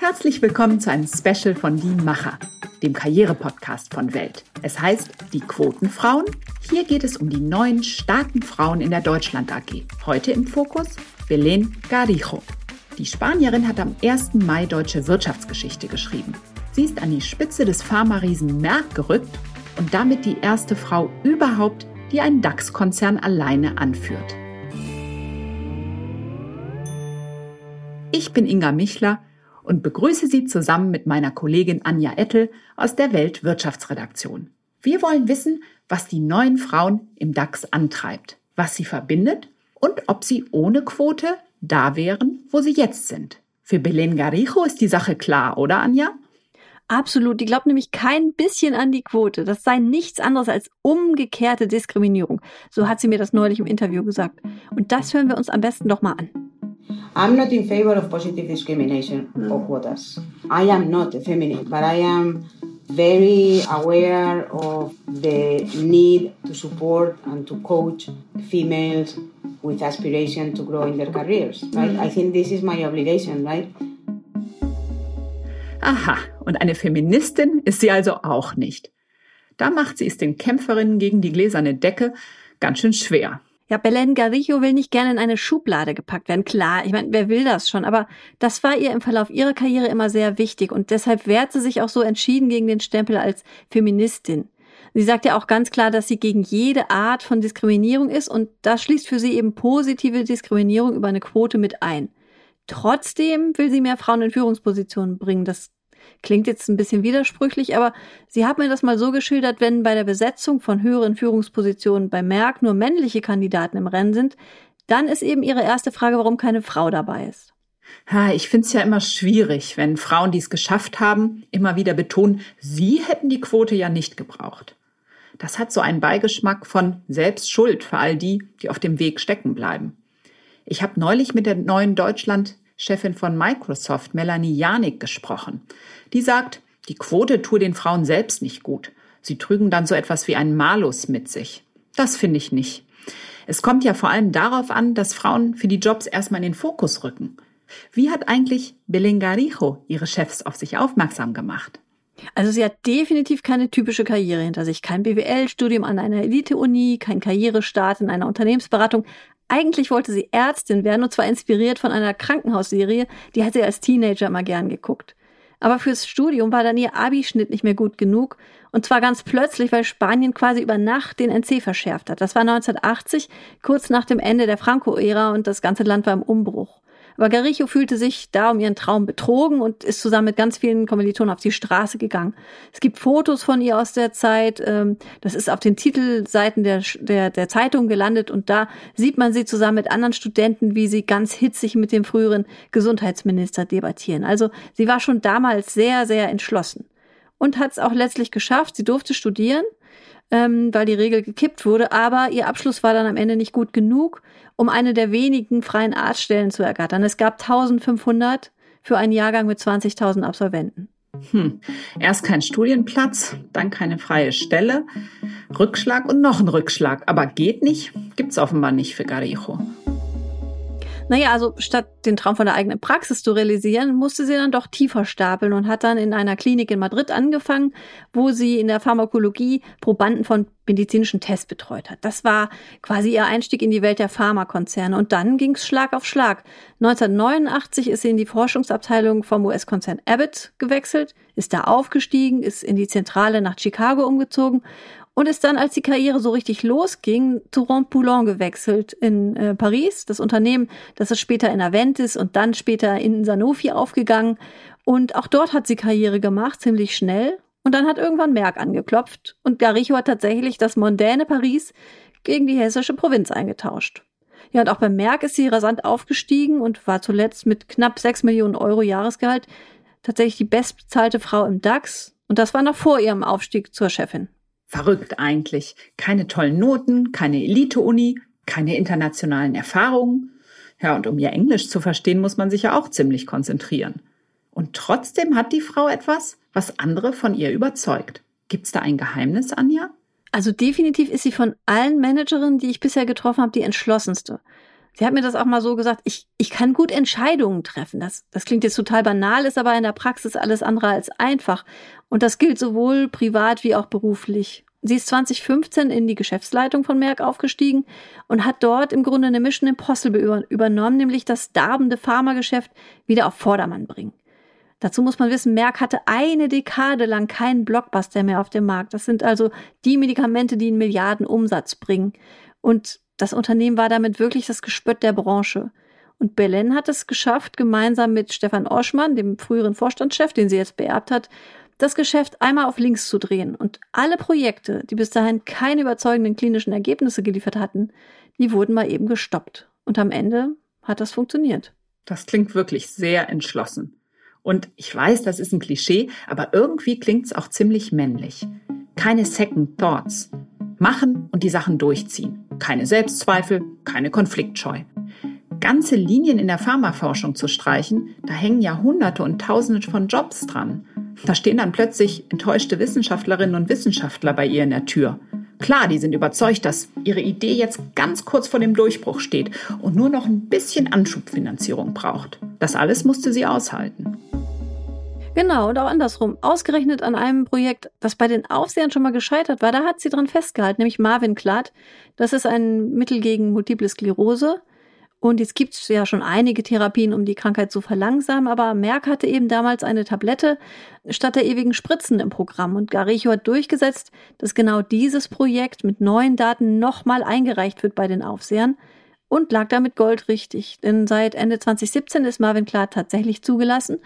Herzlich willkommen zu einem Special von Die Macher, dem Karriere-Podcast von Welt. Es heißt Die Quotenfrauen. Hier geht es um die neuen starken Frauen in der Deutschland AG. Heute im Fokus Belén Garijo. Die Spanierin hat am 1. Mai deutsche Wirtschaftsgeschichte geschrieben. Sie ist an die Spitze des Pharma-Riesen Merck gerückt und damit die erste Frau überhaupt, die einen DAX-Konzern alleine anführt. Ich bin Inga Michler und begrüße Sie zusammen mit meiner Kollegin Anja Ettel aus der Weltwirtschaftsredaktion. Wir wollen wissen, was die neuen Frauen im DAX antreibt, was sie verbindet und ob sie ohne Quote da wären, wo sie jetzt sind. Für Belen Garijo ist die Sache klar, oder Anja? Absolut. Die glaubt nämlich kein bisschen an die Quote. Das sei nichts anderes als umgekehrte Diskriminierung. So hat sie mir das neulich im Interview gesagt. Und das hören wir uns am besten doch mal an. I'm not in favor of positive discrimination mm. of quotas. I am not a feminine, but I am very aware of the need to support and to coach females with aspiration to grow in their careers. Right? Mm. I think this is my obligation, right? Aha, und eine Feministin ist sie also auch nicht. Da macht sie es den Kämpferinnen gegen die gläserne Decke ganz schön schwer. Ja, Belen Garijo will nicht gerne in eine Schublade gepackt werden. Klar, ich meine, wer will das schon? Aber das war ihr im Verlauf ihrer Karriere immer sehr wichtig und deshalb wehrt sie sich auch so entschieden gegen den Stempel als Feministin. Sie sagt ja auch ganz klar, dass sie gegen jede Art von Diskriminierung ist und das schließt für sie eben positive Diskriminierung über eine Quote mit ein. Trotzdem will sie mehr Frauen in Führungspositionen bringen. Das Klingt jetzt ein bisschen widersprüchlich, aber sie hat mir das mal so geschildert, wenn bei der Besetzung von höheren Führungspositionen bei Merck nur männliche Kandidaten im Rennen sind, dann ist eben ihre erste Frage, warum keine Frau dabei ist. Ich finde es ja immer schwierig, wenn Frauen, die es geschafft haben, immer wieder betonen, sie hätten die Quote ja nicht gebraucht. Das hat so einen Beigeschmack von Selbstschuld für all die, die auf dem Weg stecken bleiben. Ich habe neulich mit der neuen Deutschland Chefin von Microsoft, Melanie Janik, gesprochen. Die sagt, die Quote tue den Frauen selbst nicht gut. Sie trügen dann so etwas wie einen Malus mit sich. Das finde ich nicht. Es kommt ja vor allem darauf an, dass Frauen für die Jobs erstmal in den Fokus rücken. Wie hat eigentlich Belengarijo ihre Chefs auf sich aufmerksam gemacht? Also sie hat definitiv keine typische Karriere hinter sich. Kein BWL-Studium an einer Elite-Uni, kein Karrierestart in einer Unternehmensberatung. Eigentlich wollte sie Ärztin werden und zwar inspiriert von einer Krankenhausserie, die hat sie als Teenager immer gern geguckt. Aber fürs Studium war dann ihr Abischnitt nicht mehr gut genug und zwar ganz plötzlich, weil Spanien quasi über Nacht den NC verschärft hat. Das war 1980, kurz nach dem Ende der Franco-Ära und das ganze Land war im Umbruch. Aber Garicho fühlte sich da um ihren Traum betrogen und ist zusammen mit ganz vielen Kommilitonen auf die Straße gegangen. Es gibt Fotos von ihr aus der Zeit. Ähm, das ist auf den Titelseiten der, der, der Zeitung gelandet und da sieht man sie zusammen mit anderen Studenten, wie sie ganz hitzig mit dem früheren Gesundheitsminister debattieren. Also sie war schon damals sehr, sehr entschlossen und hat es auch letztlich geschafft. Sie durfte studieren ähm, weil die Regel gekippt wurde, aber ihr Abschluss war dann am Ende nicht gut genug, um eine der wenigen freien Arztstellen zu ergattern. Es gab 1500 für einen Jahrgang mit 20.000 Absolventen. Hm. Erst kein Studienplatz, dann keine freie Stelle, Rückschlag und noch ein Rückschlag. Aber geht nicht, gibt's offenbar nicht für Garijo. Naja, also statt den Traum von der eigenen Praxis zu realisieren, musste sie dann doch tiefer stapeln und hat dann in einer Klinik in Madrid angefangen, wo sie in der Pharmakologie Probanden von medizinischen Tests betreut hat. Das war quasi ihr Einstieg in die Welt der Pharmakonzerne. Und dann ging es Schlag auf Schlag. 1989 ist sie in die Forschungsabteilung vom US-Konzern Abbott gewechselt, ist da aufgestiegen, ist in die Zentrale nach Chicago umgezogen und ist dann, als die Karriere so richtig losging, zu Rond-Poulon gewechselt in äh, Paris. Das Unternehmen, das ist später in Aventis und dann später in Sanofi aufgegangen. Und auch dort hat sie Karriere gemacht, ziemlich schnell. Und dann hat irgendwann Merck angeklopft und Garicho hat tatsächlich das mondäne Paris gegen die hessische Provinz eingetauscht. Ja, und auch beim Merck ist sie rasant aufgestiegen und war zuletzt mit knapp 6 Millionen Euro Jahresgehalt tatsächlich die bestbezahlte Frau im DAX. Und das war noch vor ihrem Aufstieg zur Chefin. Verrückt eigentlich. Keine tollen Noten, keine Elite-Uni, keine internationalen Erfahrungen. Ja, und um ihr Englisch zu verstehen, muss man sich ja auch ziemlich konzentrieren. Und trotzdem hat die Frau etwas, was andere von ihr überzeugt. Gibt's da ein Geheimnis, Anja? Also definitiv ist sie von allen Managerinnen, die ich bisher getroffen habe, die entschlossenste. Sie hat mir das auch mal so gesagt, ich, ich kann gut Entscheidungen treffen. Das, das klingt jetzt total banal, ist aber in der Praxis alles andere als einfach. Und das gilt sowohl privat wie auch beruflich. Sie ist 2015 in die Geschäftsleitung von Merck aufgestiegen und hat dort im Grunde eine Mission Impossible übernommen, nämlich das darbende Pharmageschäft wieder auf Vordermann bringen. Dazu muss man wissen, Merck hatte eine Dekade lang keinen Blockbuster mehr auf dem Markt. Das sind also die Medikamente, die einen Milliarden Umsatz bringen. Und das Unternehmen war damit wirklich das Gespött der Branche. Und Belen hat es geschafft, gemeinsam mit Stefan Oschmann, dem früheren Vorstandschef, den sie jetzt beerbt hat, das Geschäft einmal auf links zu drehen. Und alle Projekte, die bis dahin keine überzeugenden klinischen Ergebnisse geliefert hatten, die wurden mal eben gestoppt. Und am Ende hat das funktioniert. Das klingt wirklich sehr entschlossen. Und ich weiß, das ist ein Klischee, aber irgendwie klingt es auch ziemlich männlich. Keine Second Thoughts. Machen und die Sachen durchziehen. Keine Selbstzweifel, keine Konfliktscheu. Ganze Linien in der Pharmaforschung zu streichen, da hängen ja Hunderte und Tausende von Jobs dran. Da stehen dann plötzlich enttäuschte Wissenschaftlerinnen und Wissenschaftler bei ihr in der Tür. Klar, die sind überzeugt, dass ihre Idee jetzt ganz kurz vor dem Durchbruch steht und nur noch ein bisschen Anschubfinanzierung braucht. Das alles musste sie aushalten. Genau, und auch andersrum. Ausgerechnet an einem Projekt, das bei den Aufsehern schon mal gescheitert war, da hat sie dran festgehalten, nämlich Marvin Klatt. Das ist ein Mittel gegen Multiple Sklerose. Und jetzt gibt es ja schon einige Therapien, um die Krankheit zu verlangsamen, aber Merck hatte eben damals eine Tablette statt der ewigen Spritzen im Programm. Und Garicho hat durchgesetzt, dass genau dieses Projekt mit neuen Daten nochmal eingereicht wird bei den Aufsehern und lag damit goldrichtig. Denn seit Ende 2017 ist Marvin Klatt tatsächlich zugelassen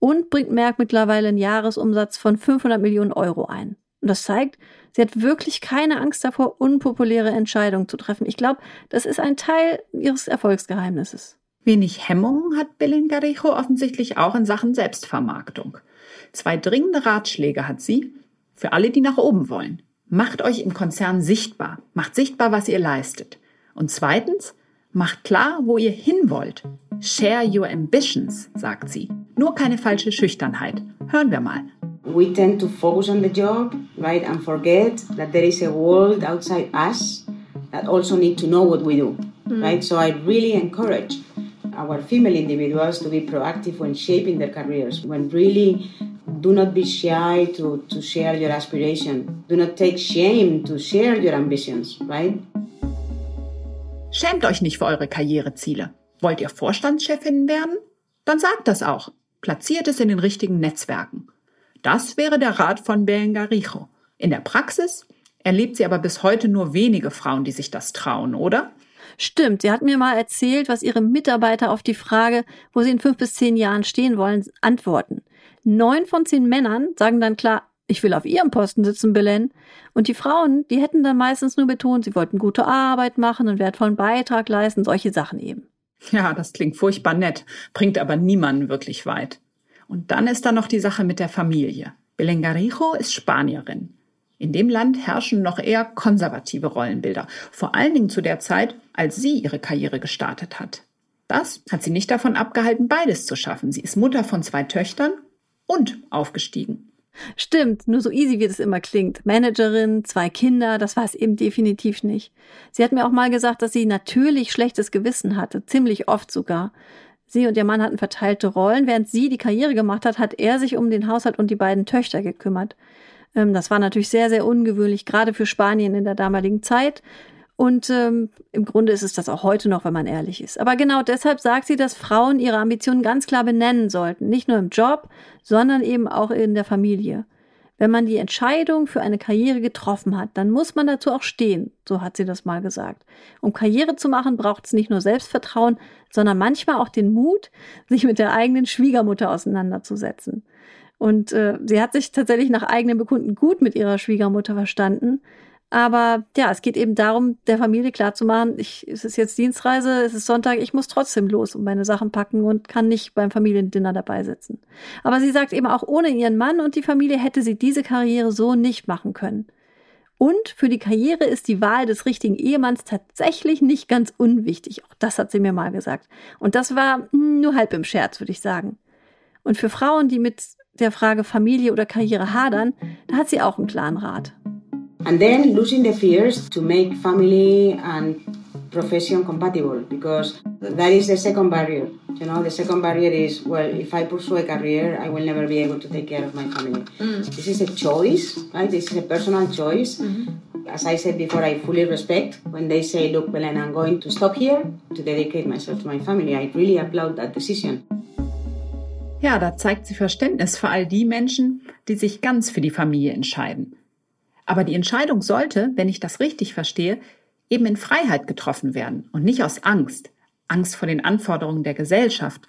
und bringt Merck mittlerweile einen Jahresumsatz von 500 Millionen Euro ein. Und das zeigt, sie hat wirklich keine Angst davor, unpopuläre Entscheidungen zu treffen. Ich glaube, das ist ein Teil ihres Erfolgsgeheimnisses. Wenig Hemmungen hat Belén Garijo offensichtlich auch in Sachen Selbstvermarktung. Zwei dringende Ratschläge hat sie für alle, die nach oben wollen. Macht euch im Konzern sichtbar. Macht sichtbar, was ihr leistet. Und zweitens, macht klar, wo ihr hin wollt. Share your ambitions, sagt sie. Nur keine falsche Schüchternheit. Hören wir mal. We tend to focus on the job, right, and forget that there is a world outside us that also need to know what we do, mm. right? So I really encourage our female individuals to be proactive when shaping their careers, when really do not be shy to, to share your aspiration. Do not take shame to share your ambitions, right? Schämt euch nicht für eure Karriereziele. Wollt ihr Vorstandschefinnen werden? Dann sagt das auch. Platziert es in den richtigen Netzwerken. Das wäre der Rat von Belengarijo. In der Praxis erlebt sie aber bis heute nur wenige Frauen, die sich das trauen, oder? Stimmt, sie hat mir mal erzählt, was ihre Mitarbeiter auf die Frage, wo sie in fünf bis zehn Jahren stehen wollen, antworten. Neun von zehn Männern sagen dann klar, ich will auf ihrem Posten sitzen, Belen. Und die Frauen, die hätten dann meistens nur betont, sie wollten gute Arbeit machen und wertvollen Beitrag leisten, solche Sachen eben. Ja, das klingt furchtbar nett, bringt aber niemanden wirklich weit. Und dann ist da noch die Sache mit der Familie. Belengarijo ist Spanierin. In dem Land herrschen noch eher konservative Rollenbilder, vor allen Dingen zu der Zeit, als sie ihre Karriere gestartet hat. Das hat sie nicht davon abgehalten, beides zu schaffen. Sie ist Mutter von zwei Töchtern und aufgestiegen. Stimmt, nur so easy, wie es immer klingt. Managerin, zwei Kinder, das war es eben definitiv nicht. Sie hat mir auch mal gesagt, dass sie natürlich schlechtes Gewissen hatte, ziemlich oft sogar. Sie und ihr Mann hatten verteilte Rollen. Während sie die Karriere gemacht hat, hat er sich um den Haushalt und die beiden Töchter gekümmert. Ähm, das war natürlich sehr, sehr ungewöhnlich, gerade für Spanien in der damaligen Zeit. Und ähm, im Grunde ist es das auch heute noch, wenn man ehrlich ist. Aber genau deshalb sagt sie, dass Frauen ihre Ambitionen ganz klar benennen sollten. Nicht nur im Job, sondern eben auch in der Familie. Wenn man die Entscheidung für eine Karriere getroffen hat, dann muss man dazu auch stehen, so hat sie das mal gesagt. Um Karriere zu machen, braucht es nicht nur Selbstvertrauen, sondern manchmal auch den Mut, sich mit der eigenen Schwiegermutter auseinanderzusetzen. Und äh, sie hat sich tatsächlich nach eigenem Bekunden gut mit ihrer Schwiegermutter verstanden. Aber ja, es geht eben darum, der Familie klarzumachen, ich, es ist jetzt Dienstreise, es ist Sonntag, ich muss trotzdem los und meine Sachen packen und kann nicht beim Familiendinner dabei sitzen. Aber sie sagt eben auch, ohne ihren Mann und die Familie hätte sie diese Karriere so nicht machen können. Und für die Karriere ist die Wahl des richtigen Ehemanns tatsächlich nicht ganz unwichtig. Auch das hat sie mir mal gesagt. Und das war nur halb im Scherz, würde ich sagen. Und für Frauen, die mit der Frage Familie oder Karriere hadern, da hat sie auch einen klaren Rat. And then losing the fears to make family and profession compatible because that is the second barrier. You know, the second barrier is well, if I pursue a career, I will never be able to take care of my family. Mm. This is a choice, right? This is a personal choice. Mm-hmm. As I said before, I fully respect when they say, look, Belen, I'm going to stop here to dedicate myself to my family. I really applaud that decision. Ja, da zeigt sie Verständnis für all die Menschen, die sich ganz für die Familie entscheiden. Aber die Entscheidung sollte, wenn ich das richtig verstehe, eben in Freiheit getroffen werden und nicht aus Angst, Angst vor den Anforderungen der Gesellschaft.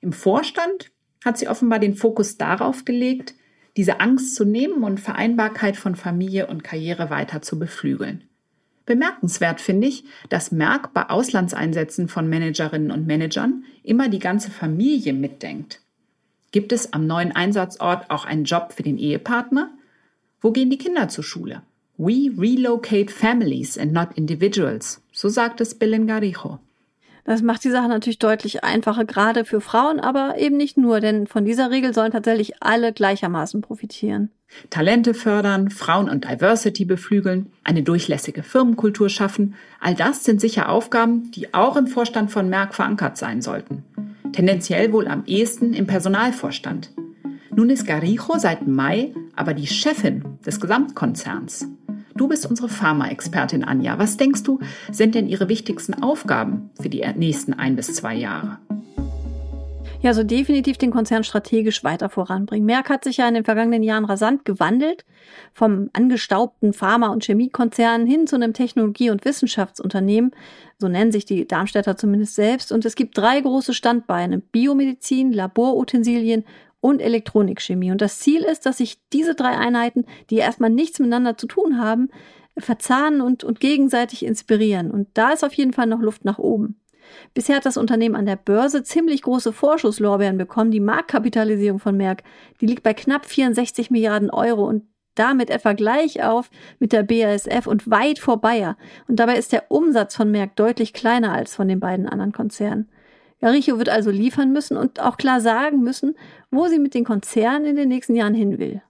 Im Vorstand hat sie offenbar den Fokus darauf gelegt, diese Angst zu nehmen und Vereinbarkeit von Familie und Karriere weiter zu beflügeln. Bemerkenswert finde ich, dass Merck bei Auslandseinsätzen von Managerinnen und Managern immer die ganze Familie mitdenkt. Gibt es am neuen Einsatzort auch einen Job für den Ehepartner? Wo gehen die Kinder zur Schule? We relocate families and not individuals, so sagt es Belengarijo. Das macht die Sache natürlich deutlich einfacher, gerade für Frauen, aber eben nicht nur, denn von dieser Regel sollen tatsächlich alle gleichermaßen profitieren. Talente fördern, Frauen und Diversity beflügeln, eine durchlässige Firmenkultur schaffen, all das sind sicher Aufgaben, die auch im Vorstand von Merck verankert sein sollten. Tendenziell wohl am ehesten im Personalvorstand. Nun ist Garijo seit Mai aber die Chefin des Gesamtkonzerns. Du bist unsere Pharma-Expertin, Anja. Was denkst du, sind denn ihre wichtigsten Aufgaben für die nächsten ein bis zwei Jahre? Ja, so definitiv den Konzern strategisch weiter voranbringen. Merck hat sich ja in den vergangenen Jahren rasant gewandelt, vom angestaubten Pharma- und Chemiekonzern hin zu einem Technologie- und Wissenschaftsunternehmen. So nennen sich die Darmstädter zumindest selbst. Und es gibt drei große Standbeine. Biomedizin, Laborutensilien und Elektronikchemie. Und das Ziel ist, dass sich diese drei Einheiten, die erstmal nichts miteinander zu tun haben, verzahnen und, und gegenseitig inspirieren. Und da ist auf jeden Fall noch Luft nach oben. Bisher hat das Unternehmen an der Börse ziemlich große Vorschusslorbeeren bekommen. Die Marktkapitalisierung von Merck, die liegt bei knapp 64 Milliarden Euro und damit etwa gleich auf mit der BASF und weit vor Bayer. Und dabei ist der Umsatz von Merck deutlich kleiner als von den beiden anderen Konzernen. Garicho wird also liefern müssen und auch klar sagen müssen, wo sie mit den Konzernen in den nächsten Jahren hin will.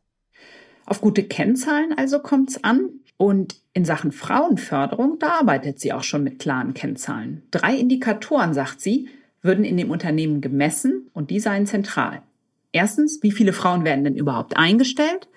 Auf gute Kennzahlen also kommt es an. Und in Sachen Frauenförderung, da arbeitet sie auch schon mit klaren Kennzahlen. Drei Indikatoren, sagt sie, würden in dem Unternehmen gemessen und die seien zentral. Erstens, wie viele Frauen werden denn überhaupt eingestellt?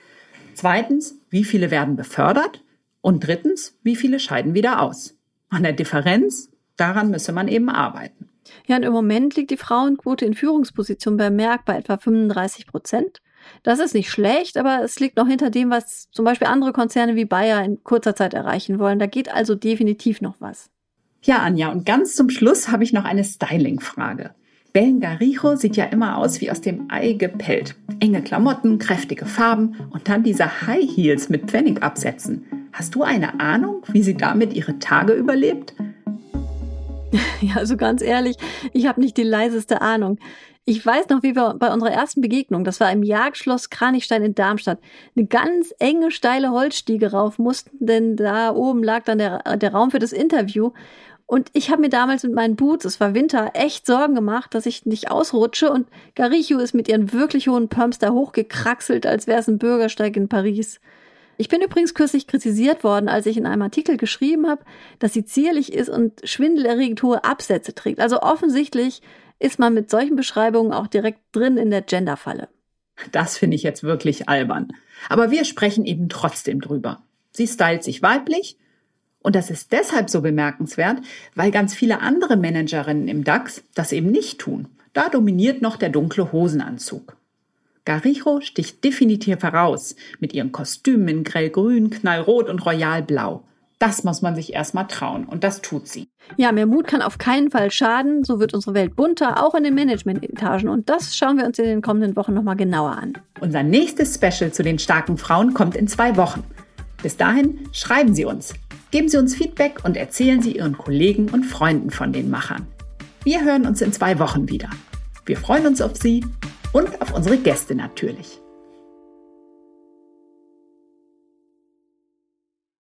Zweitens, wie viele werden befördert? Und drittens, wie viele scheiden wieder aus? An der Differenz, daran müsse man eben arbeiten. Ja, und im Moment liegt die Frauenquote in Führungspositionen bei Merck bei etwa 35 Prozent. Das ist nicht schlecht, aber es liegt noch hinter dem, was zum Beispiel andere Konzerne wie Bayer in kurzer Zeit erreichen wollen. Da geht also definitiv noch was. Ja, Anja, und ganz zum Schluss habe ich noch eine Styling-Frage. Belgarijo sieht ja immer aus wie aus dem Ei gepellt. Enge Klamotten, kräftige Farben und dann diese High Heels mit Pfennigabsätzen. Hast du eine Ahnung, wie sie damit ihre Tage überlebt? Ja, also ganz ehrlich, ich habe nicht die leiseste Ahnung. Ich weiß noch, wie wir bei unserer ersten Begegnung, das war im Jagdschloss Kranichstein in Darmstadt, eine ganz enge, steile Holzstiege rauf mussten, denn da oben lag dann der, der Raum für das Interview. Und ich habe mir damals mit meinen Boots, es war Winter, echt Sorgen gemacht, dass ich nicht ausrutsche. Und Garicho ist mit ihren wirklich hohen Pumps da hochgekraxelt, als wäre es ein Bürgersteig in Paris. Ich bin übrigens kürzlich kritisiert worden, als ich in einem Artikel geschrieben habe, dass sie zierlich ist und schwindelerregend hohe Absätze trägt. Also offensichtlich ist man mit solchen Beschreibungen auch direkt drin in der Genderfalle. Das finde ich jetzt wirklich albern. Aber wir sprechen eben trotzdem drüber. Sie stylt sich weiblich und das ist deshalb so bemerkenswert, weil ganz viele andere Managerinnen im DAX das eben nicht tun. Da dominiert noch der dunkle Hosenanzug. Garijo sticht definitiv heraus mit ihren Kostümen in grellgrün, knallrot und royalblau. Das muss man sich erstmal trauen und das tut sie. Ja, mehr Mut kann auf keinen Fall schaden. So wird unsere Welt bunter, auch in den Managementetagen. Und das schauen wir uns in den kommenden Wochen nochmal genauer an. Unser nächstes Special zu den starken Frauen kommt in zwei Wochen. Bis dahin schreiben Sie uns, geben Sie uns Feedback und erzählen Sie Ihren Kollegen und Freunden von den Machern. Wir hören uns in zwei Wochen wieder. Wir freuen uns auf Sie und auf unsere Gäste natürlich.